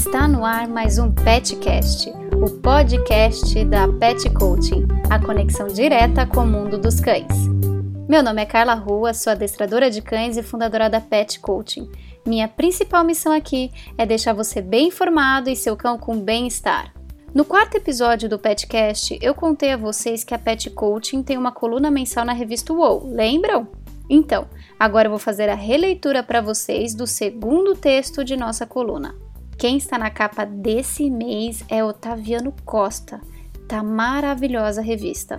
Está no ar mais um PetCast, o podcast da Pet Coaching, a conexão direta com o mundo dos cães. Meu nome é Carla Rua, sou adestradora de cães e fundadora da Pet Coaching. Minha principal missão aqui é deixar você bem informado e seu cão com bem-estar. No quarto episódio do PetCast, eu contei a vocês que a Pet Coaching tem uma coluna mensal na revista UOL, lembram? Então, agora eu vou fazer a releitura para vocês do segundo texto de nossa coluna. Quem está na capa desse mês é Otaviano Costa. Tá maravilhosa a revista.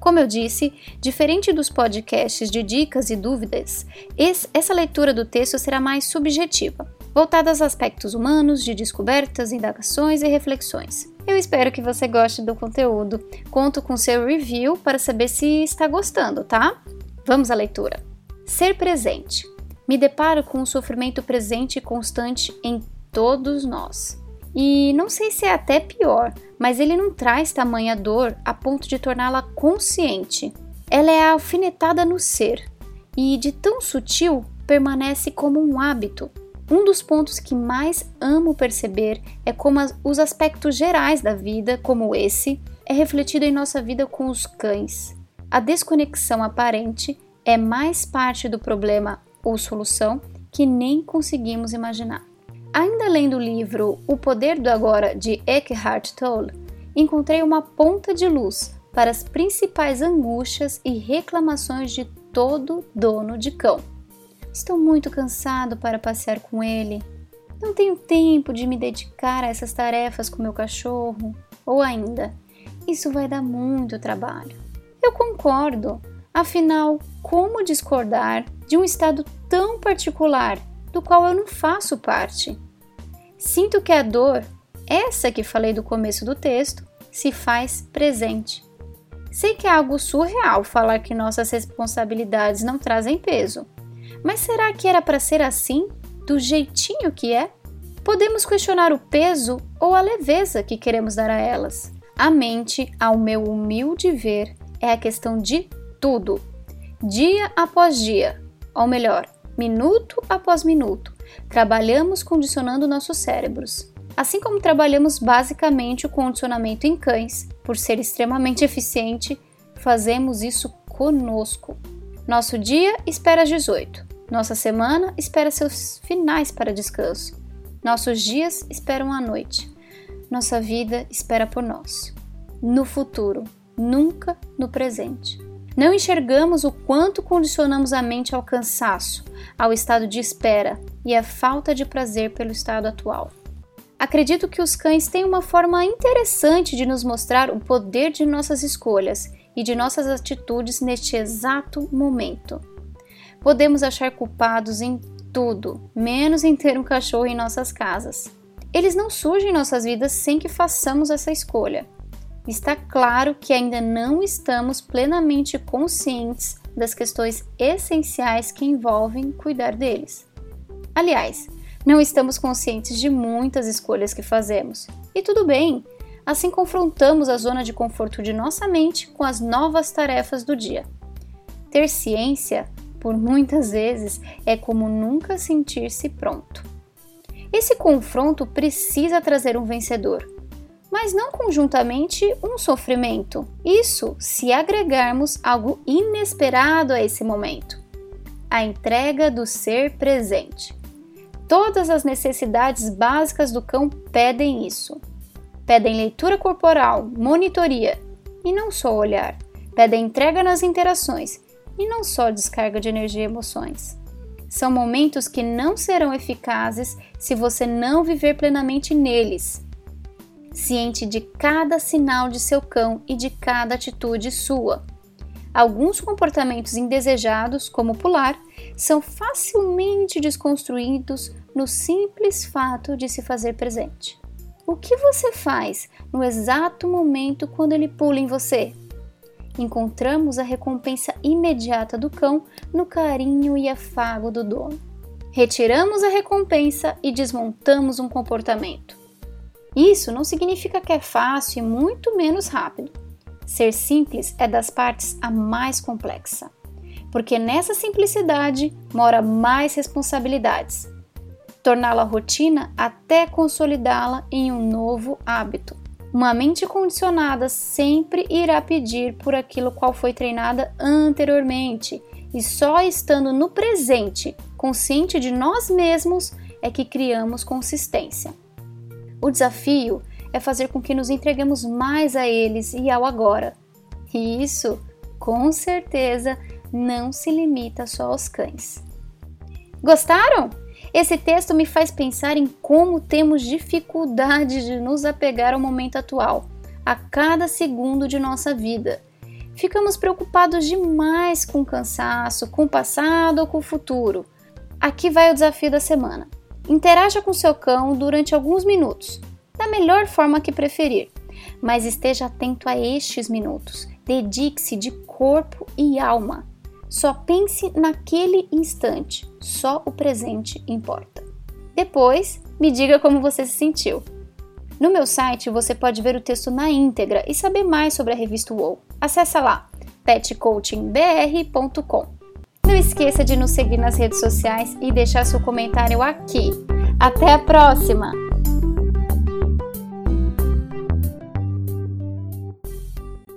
Como eu disse, diferente dos podcasts de dicas e dúvidas, esse, essa leitura do texto será mais subjetiva, voltada aos aspectos humanos, de descobertas, indagações e reflexões. Eu espero que você goste do conteúdo. Conto com seu review para saber se está gostando, tá? Vamos à leitura. Ser presente. Me deparo com um sofrimento presente e constante em todos nós. E não sei se é até pior, mas ele não traz tamanha dor a ponto de torná-la consciente. Ela é alfinetada no ser e, de tão sutil, permanece como um hábito. Um dos pontos que mais amo perceber é como as, os aspectos gerais da vida, como esse, é refletido em nossa vida com os cães. A desconexão aparente é mais parte do problema ou solução que nem conseguimos imaginar. Ainda lendo o livro O Poder do Agora de Eckhart Tolle, encontrei uma ponta de luz para as principais angústias e reclamações de todo dono de cão. Estou muito cansado para passear com ele. Não tenho tempo de me dedicar a essas tarefas com meu cachorro. Ou ainda, isso vai dar muito trabalho. Eu concordo. Afinal, como discordar de um estado tão particular do qual eu não faço parte. Sinto que a dor, essa que falei do começo do texto, se faz presente. Sei que é algo surreal falar que nossas responsabilidades não trazem peso, mas será que era para ser assim, do jeitinho que é? Podemos questionar o peso ou a leveza que queremos dar a elas. A mente, ao meu humilde ver, é a questão de tudo, dia após dia, ou melhor, minuto após minuto, trabalhamos condicionando nossos cérebros. Assim como trabalhamos basicamente o condicionamento em cães, por ser extremamente eficiente, fazemos isso conosco. Nosso dia espera às 18, nossa semana espera seus finais para descanso, nossos dias esperam a noite, nossa vida espera por nós. No futuro, nunca no presente. Não enxergamos o quanto condicionamos a mente ao cansaço, ao estado de espera e à falta de prazer pelo estado atual. Acredito que os cães têm uma forma interessante de nos mostrar o poder de nossas escolhas e de nossas atitudes neste exato momento. Podemos achar culpados em tudo, menos em ter um cachorro em nossas casas. Eles não surgem em nossas vidas sem que façamos essa escolha está claro que ainda não estamos plenamente conscientes das questões essenciais que envolvem cuidar deles. Aliás, não estamos conscientes de muitas escolhas que fazemos. E tudo bem, assim confrontamos a zona de conforto de nossa mente com as novas tarefas do dia. Ter ciência, por muitas vezes, é como nunca sentir-se pronto. Esse confronto precisa trazer um vencedor mas não conjuntamente um sofrimento. Isso se agregarmos algo inesperado a esse momento a entrega do ser presente. Todas as necessidades básicas do cão pedem isso. Pedem leitura corporal, monitoria e não só olhar. Pedem entrega nas interações e não só descarga de energia e emoções. São momentos que não serão eficazes se você não viver plenamente neles ciente de cada sinal de seu cão e de cada atitude sua. Alguns comportamentos indesejados, como pular, são facilmente desconstruídos no simples fato de se fazer presente. O que você faz no exato momento quando ele pula em você? Encontramos a recompensa imediata do cão no carinho e afago do dono. Retiramos a recompensa e desmontamos um comportamento. Isso não significa que é fácil e muito menos rápido. Ser simples é das partes a mais complexa, porque nessa simplicidade mora mais responsabilidades. torná-la rotina até consolidá-la em um novo hábito. Uma mente condicionada sempre irá pedir por aquilo qual foi treinada anteriormente, e só estando no presente, consciente de nós mesmos, é que criamos consistência. O desafio é fazer com que nos entreguemos mais a eles e ao agora. E isso, com certeza, não se limita só aos cães. Gostaram? Esse texto me faz pensar em como temos dificuldade de nos apegar ao momento atual, a cada segundo de nossa vida. Ficamos preocupados demais com o cansaço, com o passado ou com o futuro. Aqui vai o desafio da semana. Interaja com seu cão durante alguns minutos, da melhor forma que preferir, mas esteja atento a estes minutos. Dedique-se de corpo e alma. Só pense naquele instante, só o presente importa. Depois, me diga como você se sentiu. No meu site você pode ver o texto na íntegra e saber mais sobre a revista UOL. Acesse lá petcoachingbr.com. Esqueça de nos seguir nas redes sociais e deixar seu comentário aqui. Até a próxima!